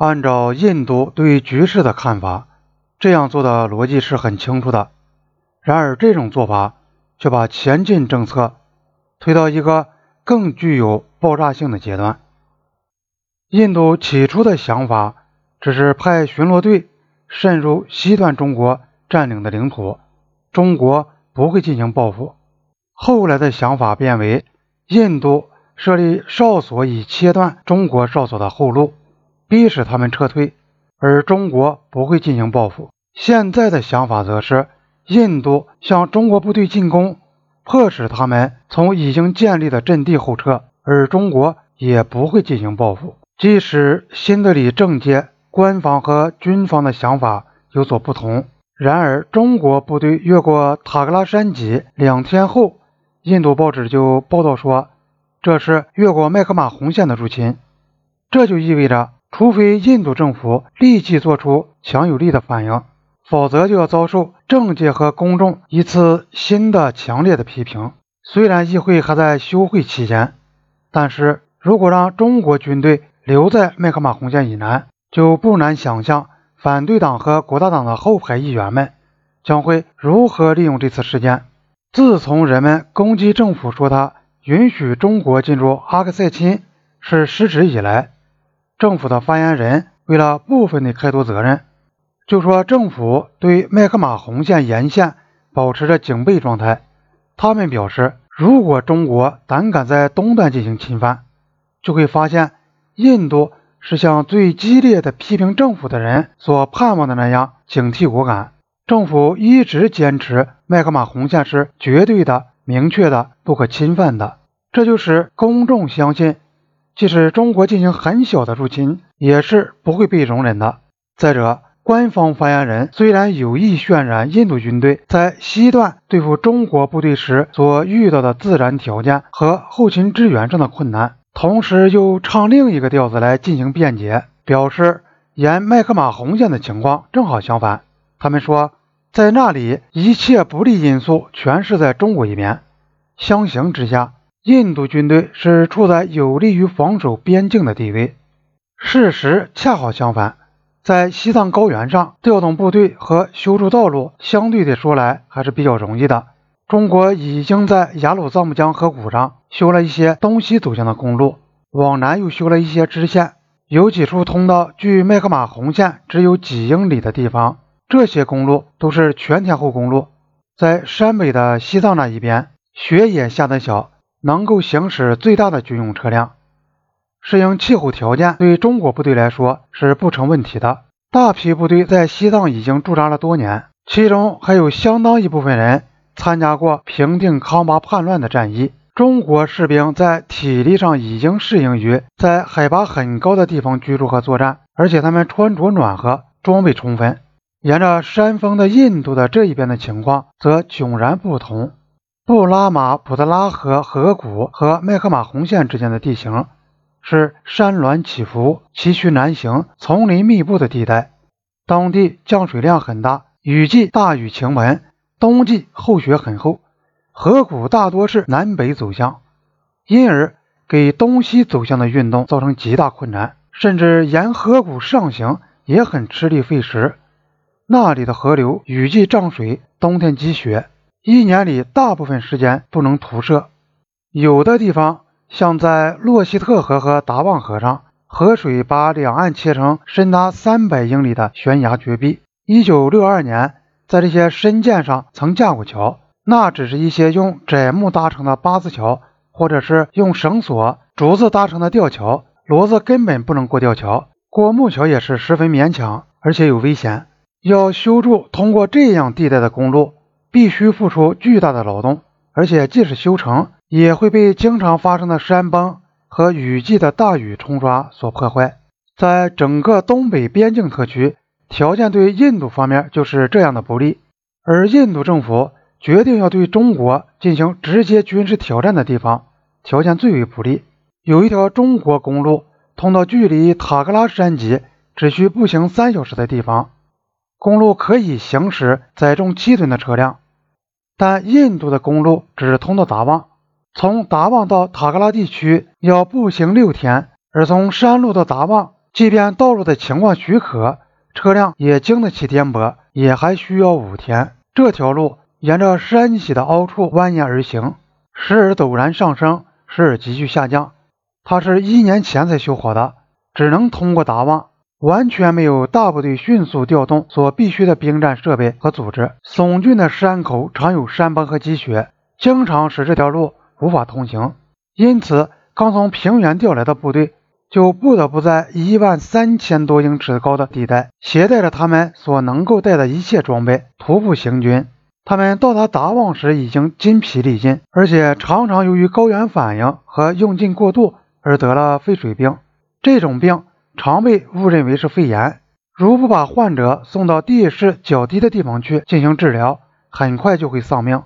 按照印度对局势的看法，这样做的逻辑是很清楚的。然而，这种做法却把前进政策推到一个更具有爆炸性的阶段。印度起初的想法只是派巡逻队渗入西段中国占领的领土，中国不会进行报复。后来的想法变为印度设立哨所，以切断中国哨所的后路。逼使他们撤退，而中国不会进行报复。现在的想法则是，印度向中国部队进攻，迫使他们从已经建立的阵地后撤，而中国也不会进行报复。即使新德里政界官方和军方的想法有所不同，然而中国部队越过塔格拉山脊两天后，印度报纸就报道说，这是越过麦克马洪线的入侵，这就意味着。除非印度政府立即做出强有力的反应，否则就要遭受政界和公众一次新的强烈的批评。虽然议会还在休会期间，但是如果让中国军队留在麦克马洪线以南，就不难想象反对党和国大党的后排议员们将会如何利用这次事件。自从人们攻击政府说他允许中国进入阿克塞钦是失职以来，政府的发言人为了部分的开脱责任，就说政府对麦克马洪线沿线保持着警备状态。他们表示，如果中国胆敢在东段进行侵犯，就会发现印度是像最激烈的批评政府的人所盼望的那样警惕果敢。政府一直坚持麦克马洪线是绝对的、明确的、不可侵犯的，这就是公众相信。即使中国进行很小的入侵，也是不会被容忍的。再者，官方发言人虽然有意渲染印度军队在西段对付中国部队时所遇到的自然条件和后勤支援上的困难，同时又唱另一个调子来进行辩解，表示沿麦克马洪线的情况正好相反。他们说，在那里一切不利因素全是在中国一边，相形之下。印度军队是处在有利于防守边境的地位。事实恰好相反，在西藏高原上调动部队和修筑道路，相对的说来还是比较容易的。中国已经在雅鲁藏布江河谷上修了一些东西走向的公路，往南又修了一些支线，有几处通到距麦克马洪线只有几英里的地方。这些公路都是全天候公路。在山北的西藏那一边，雪也下得小。能够行驶最大的军用车辆，适应气候条件对中国部队来说是不成问题的。大批部队在西藏已经驻扎了多年，其中还有相当一部分人参加过平定康巴叛乱的战役。中国士兵在体力上已经适应于在海拔很高的地方居住和作战，而且他们穿着暖和，装备充分。沿着山峰的印度的这一边的情况则迥然不同。布拉马普特拉河河谷和麦克马洪线之间的地形是山峦起伏、崎岖难行、丛林密布的地带。当地降水量很大，雨季大雨晴文，冬季厚雪很厚。河谷大多是南北走向，因而给东西走向的运动造成极大困难，甚至沿河谷上行也很吃力费时。那里的河流雨季涨水，冬天积雪。一年里大部分时间不能涂设，有的地方像在洛希特河和达旺河上，河水把两岸切成深达三百英里的悬崖绝壁。一九六二年，在这些深涧上曾架过桥，那只是一些用窄木搭成的八字桥，或者是用绳索、竹子搭成的吊桥，骡子根本不能过吊桥，过木桥也是十分勉强，而且有危险。要修筑通过这样地带的公路。必须付出巨大的劳动，而且即使修成，也会被经常发生的山崩和雨季的大雨冲刷所破坏。在整个东北边境特区，条件对印度方面就是这样的不利，而印度政府决定要对中国进行直接军事挑战的地方，条件最为不利。有一条中国公路通到距离塔克拉山脊只需步行三小时的地方。公路可以行驶载重七吨的车辆，但印度的公路只通到达旺，从达旺到塔克拉地区要步行六天，而从山路到达旺即便道路的情况许可，车辆也经得起颠簸，也还需要五天。这条路沿着山脊的凹处蜿蜒而行，时而陡然上升，时而急剧下降。它是一年前才修好的，只能通过达旺，完全没有大部队迅速调动所必须的兵站设备和组织。耸峻的山口常有山崩和积雪，经常使这条路无法通行。因此，刚从平原调来的部队就不得不在一万三千多英尺高的地带，携带着他们所能够带的一切装备，徒步行军。他们到达达旺时已经筋疲力尽，而且常常由于高原反应和用劲过度。而得了肺水病，这种病常被误认为是肺炎。如不把患者送到地势较低的地方去进行治疗，很快就会丧命。